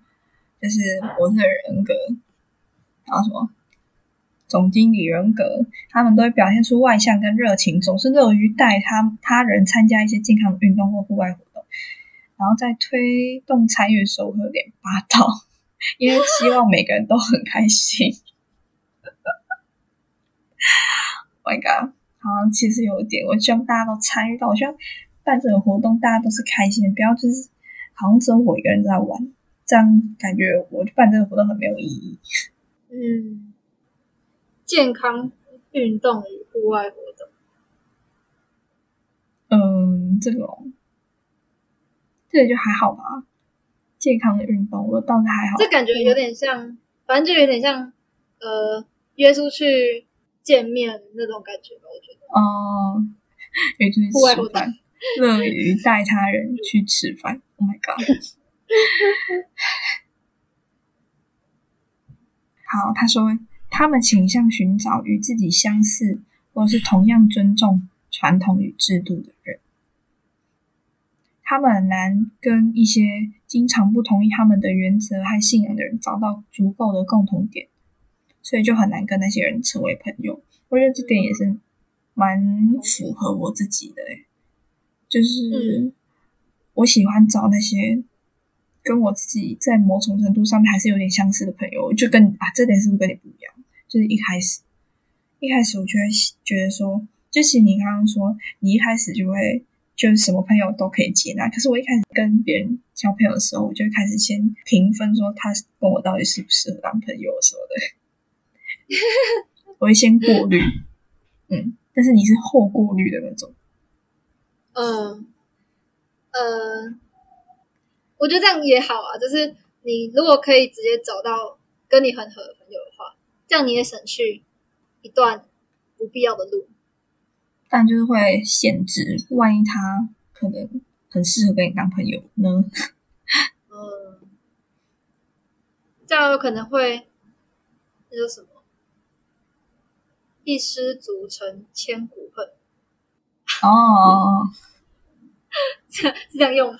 就是我的人格，然后什么总经理人格，他们都会表现出外向跟热情，总是乐于带他他人参加一些健康的运动或户外活动，然后在推动参与的时候会有点霸道，[laughs] 因为希望每个人都很开心。My God，好像其实有一点，我希望大家都参与到。我希望办这个活动，大家都是开心的，不要就是好像只有我一个人在玩，这样感觉我办这个活动很没有意义。嗯，健康运动与户外活动，嗯，这种这个就还好吧。健康的运动，我倒是还好。这感觉有点像，反正就有点像，呃，约出去。见面那种感觉吧，我觉得。哦，约出去吃饭，乐于带他人去吃饭。Oh my god！[laughs] 好，他说他们倾向寻找与自己相似，或是同样尊重传统与制度的人。他们很难跟一些经常不同意他们的原则和信仰的人找到足够的共同点。所以就很难跟那些人成为朋友。我觉得这点也是蛮符合我自己的，就是我喜欢找那些跟我自己在某种程度上面还是有点相似的朋友。就跟啊，这点是不是跟你不一样？就是一开始，一开始我就会觉得说，就是你刚刚说，你一开始就会就是什么朋友都可以接纳。可是我一开始跟别人交朋友的时候，我就开始先评分，说他跟我到底适不适合当朋友什么的。我会先过滤，嗯，但是你是后过滤的那种。嗯，呃，我觉得这样也好啊，就是你如果可以直接找到跟你很合的朋友的话，这样你也省去一段不必要的路。但就是会限制，万一他可能很适合跟你当朋友呢？嗯这样有可能会那叫什么？一失足成千古恨，哦，[laughs] 是这样用吗？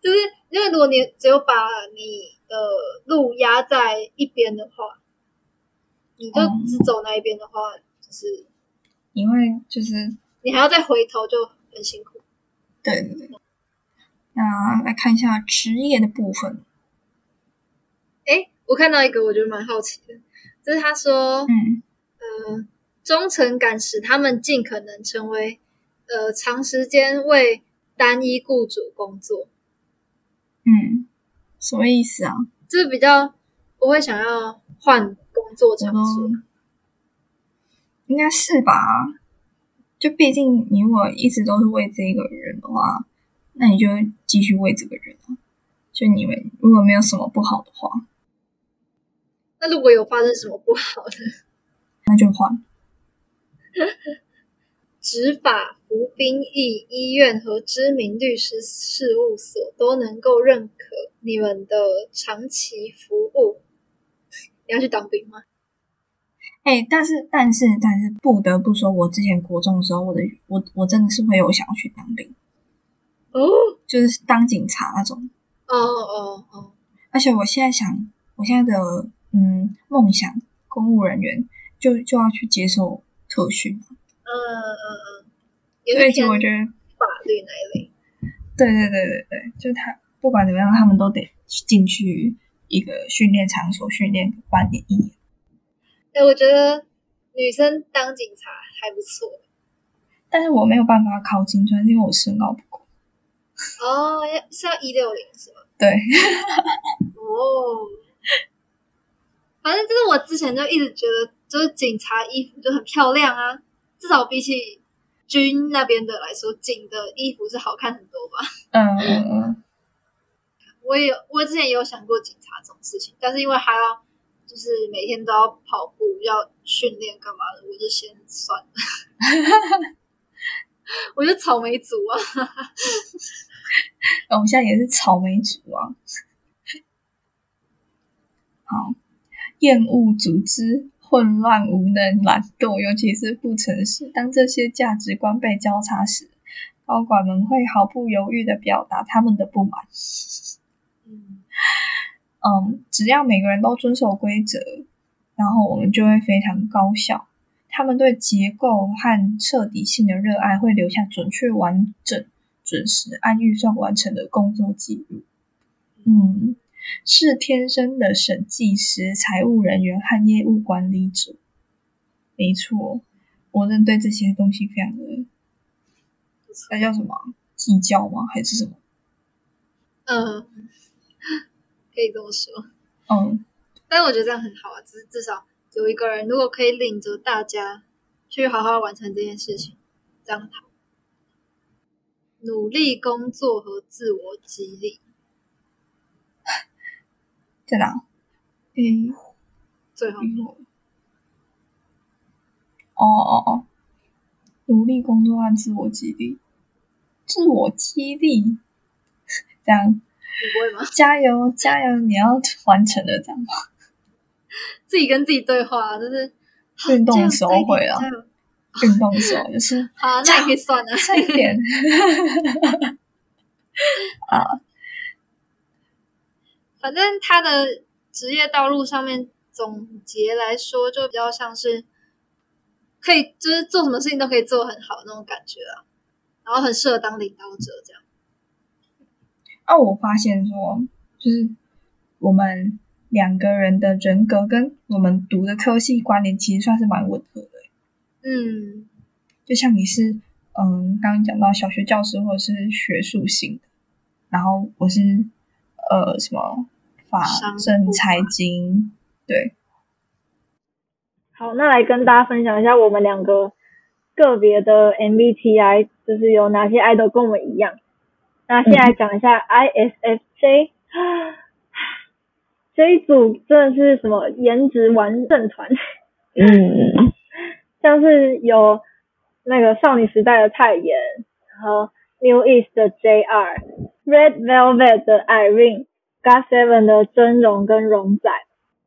就是因为如果你只有把你的路压在一边的话，你就嗯只走那一边的话，就是你会就是你还要再回头，就很辛苦。对对对。那来看一下职业的部分。哎，我看到一个，我觉得蛮好奇的，就是他说，嗯呃，忠诚感使他们尽可能成为呃长时间为单一雇主工作，嗯，什么意思啊？就是比较不会想要换工作场所。嗯应该是吧？就毕竟你如果一直都是为这一个人的话，那你就继续为这个人啊。就你们如果没有什么不好的话，那如果有发生什么不好的，那就换。[laughs] 执法、服兵役、医院和知名律师事务所都能够认可你们的长期服务。你要去当兵吗？哎、但是但是但是不得不说，我之前国中的时候，我的我我真的是会有想要去当兵，哦就是当警察那种。哦哦哦，而且我现在想，我现在的嗯梦想，公务人员就就要去接受特训，嗯嗯嗯，也所以其实我觉得，法律那一类。对对对对对，就他不管怎么样，他们都得进去一个训练场所训练半年一年。哎，我觉得女生当警察还不错。但是我没有办法考警专，是因为我身高不够。哦，要是要一六零是吗？对，哦，反正就是我之前就一直觉得，就是警察衣服就很漂亮啊，至少比起军那边的来说，警的衣服是好看很多吧。嗯嗯嗯，我也有，我之前也有想过警察这种事情，但是因为还要就是每天都要跑步，要训练干嘛的，我就先算了。[laughs] 我是草莓族啊，[laughs] 我们现在也是草莓族啊。好，厌恶组织、混乱、无能、懒惰，尤其是不诚实。当这些价值观被交叉时，高管们会毫不犹豫的表达他们的不满。嗯，只要每个人都遵守规则，然后我们就会非常高效。他们对结构和彻底性的热爱，会留下准确、完整、准时、按预算完成的工作记录。嗯，是天生的审计师、财务人员和业务管理者。没错，我真的对这些东西非常的，那叫什么计较吗？还是什么？嗯，可以这么说。嗯，但我觉得这样很好啊，只是至少有一个人如果可以领着大家去好好完成这件事情，这样好。努力工作和自我激励，在哪？嗯、最后。嗯哦哦哦，努力工作和自我激励，自我激励，[laughs] 这样你不会吗？加油加油，你要完成的这样吗？自己跟自己对话，就是运动的时候会啊运动的时候就是好 [laughs] 啊，那也可以算了。差一点 [laughs] 啊，反正他的职业道路上面总结来说，就比较像是可以，就是做什么事情都可以做很好那种感觉啊，然后很适合当领导者这样。啊，我发现说，就是我们两个人的人格跟我们读的科系关联，其实算是蛮吻合的。嗯，就像你是嗯，刚刚讲到小学教师或者是学术性的，然后我是呃什么法政财经，对，好，那来跟大家分享一下我们两个个别的 MBTI，就是有哪些 idol 跟我们一样。那现在讲一下 ISFJ，、这一组真的是什么颜值完胜团，嗯，像是有那个少女时代的泰妍，然后 New East 的 JR，Red Velvet 的 Irene，God Seven 的真容跟容仔，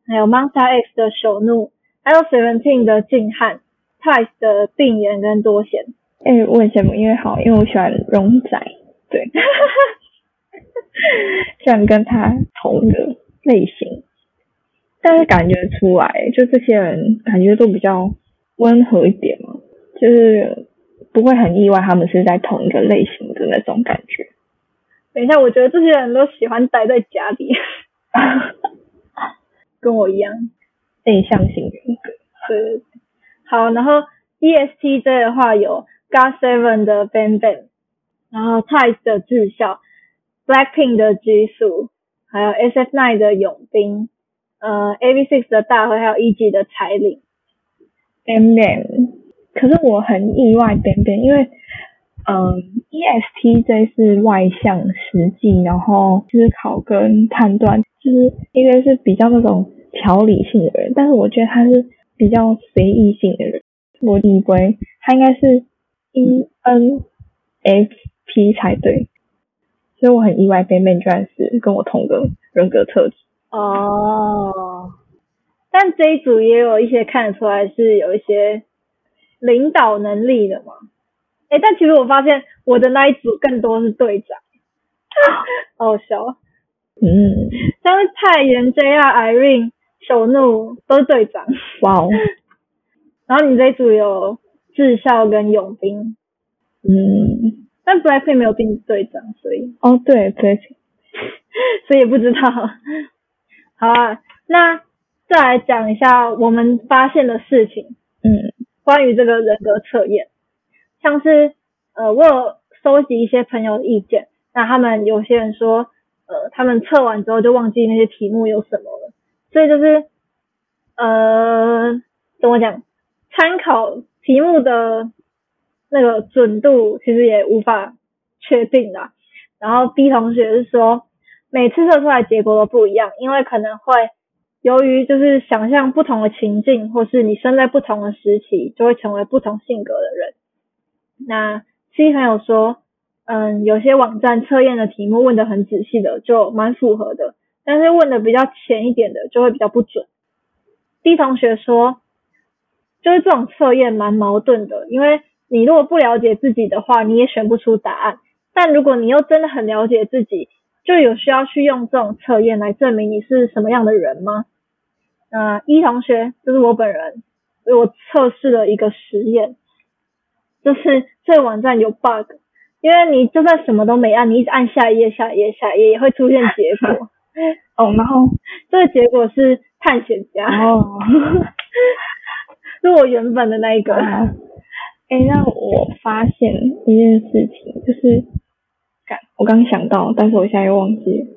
还有 Monster X 的朽怒，还有 Seventeen 的静汉，Twice 的定言跟多贤。哎、我很羡慕，因为好，因为我喜欢荣仔，对，[laughs] 虽然跟他同一个类型，但是感觉出来，就这些人感觉都比较温和一点嘛，就是不会很意外他们是在同一个类型的那种感觉。等一下，我觉得这些人都喜欢待在家里，[laughs] 跟我一样。内向型人格，对。好，然后 ESTJ 的话有 g o t Seven 的 Bang Bang，然后 Twice 的智孝，Blackpink 的基数还有 SF9 的永斌，呃，AB6 的大和，还有 EG 的彩铃。Ben Ben，可是我很意外 Ben Ben，因为嗯，ESTJ 是外向、实际，然后思考跟判断，就是应该是比较那种条理性的人，但是我觉得他是比较随意性的人。我以为他应该是 ENF 才对，所以我很意外 Ben Ben 居然是跟我同个人格特质。哦，但这一组也有一些看得出来是有一些领导能力的嘛。哎，但其实我发现我的那一组更多是队长，[laughs] 好好笑。啊。嗯，像是太妍、JR、Irene、首怒都是队长，哇哦，[laughs] 然后你这一组有智孝跟永兵，嗯，但 Blackpink 没有定队长，所以哦对对，[laughs] 所以也不知道。好啊，那再来讲一下我们发现的事情，嗯。关于这个人格测验，像是呃，我有收集一些朋友的意见，那他们有些人说，呃，他们测完之后就忘记那些题目有什么了，所以就是呃，怎么讲，参考题目的那个准度其实也无法确定的。然后 B 同学是说，每次测出来结果都不一样，因为可能会由于就是想象不同的情境，或是你生在不同的时期，就会成为不同性格的人。那 C 朋友说，嗯，有些网站测验的题目问的很仔细的，就蛮符合的，但是问的比较浅一点的，就会比较不准。D 同学说，就是这种测验蛮矛盾的，因为你如果不了解自己的话，你也选不出答案；但如果你又真的很了解自己，就有需要去用这种测验来证明你是什么样的人吗？那一同学就是我本人，我测试了一个实验，就是这个网站有 bug，因为你就算什么都没按，你一直按下一页、下一页、下一页，也会出现结果。[laughs] 哦，然后这个结果是探险家，哦，[laughs] 是我原本的那一个。啊哎、那我发现一件事情，就是，干，我刚想到，但是我现在又忘记了。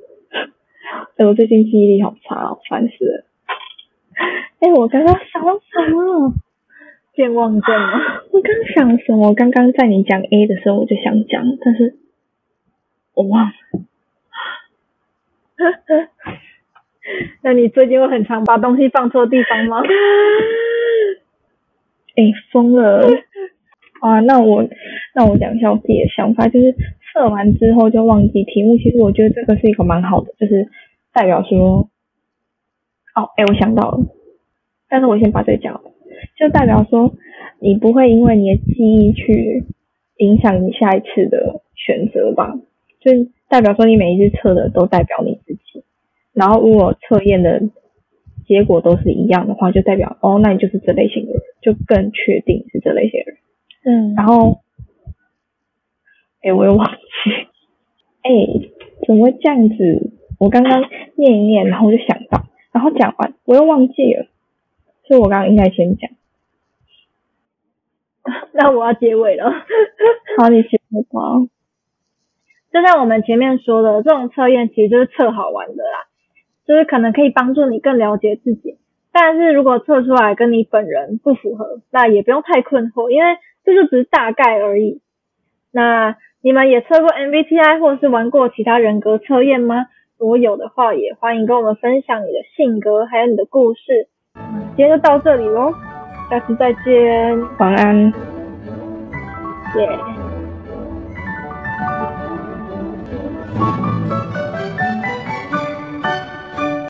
[laughs] 哎、我最近记忆力好差哦，烦死了。哎、我刚刚想到什么？健忘症吗？[laughs] 我刚想什么？刚刚在你讲 A 的时候，我就想讲，但是我忘了。[laughs] 那你最近会很常把东西放错地方吗？哎、疯了！啊，那我那我讲一下我自己的想法，就是测完之后就忘记题目。其实我觉得这个是一个蛮好的，就是代表说，哦，哎、我想到了，但是我先把这讲了，就代表说你不会因为你的记忆去影响你下一次的选择吧？就代表说你每一次测的都代表你自己，然后如果测验的结果都是一样的话，就代表哦，那你就是这类型的人，就更确定是这类型的人。嗯然后，哎，我又忘记，哎，怎么会这样子？我刚刚念一念，然后我就想到，然后讲完我又忘记了，所以我刚刚应该先讲。[laughs] 那我要结尾了。[laughs] 好，你先说吧。就像我们前面说的，这种测验其实就是测好玩的啦，就是可能可以帮助你更了解自己。但是如果测出来跟你本人不符合那也不用太困惑因为这就只是大概而已。那你们也测过 mvti 或是玩过其他人格测验吗？如果有的话也欢迎跟我们分享你的性格还有你的故事。今天就到这里喽下次再见。晚安。耶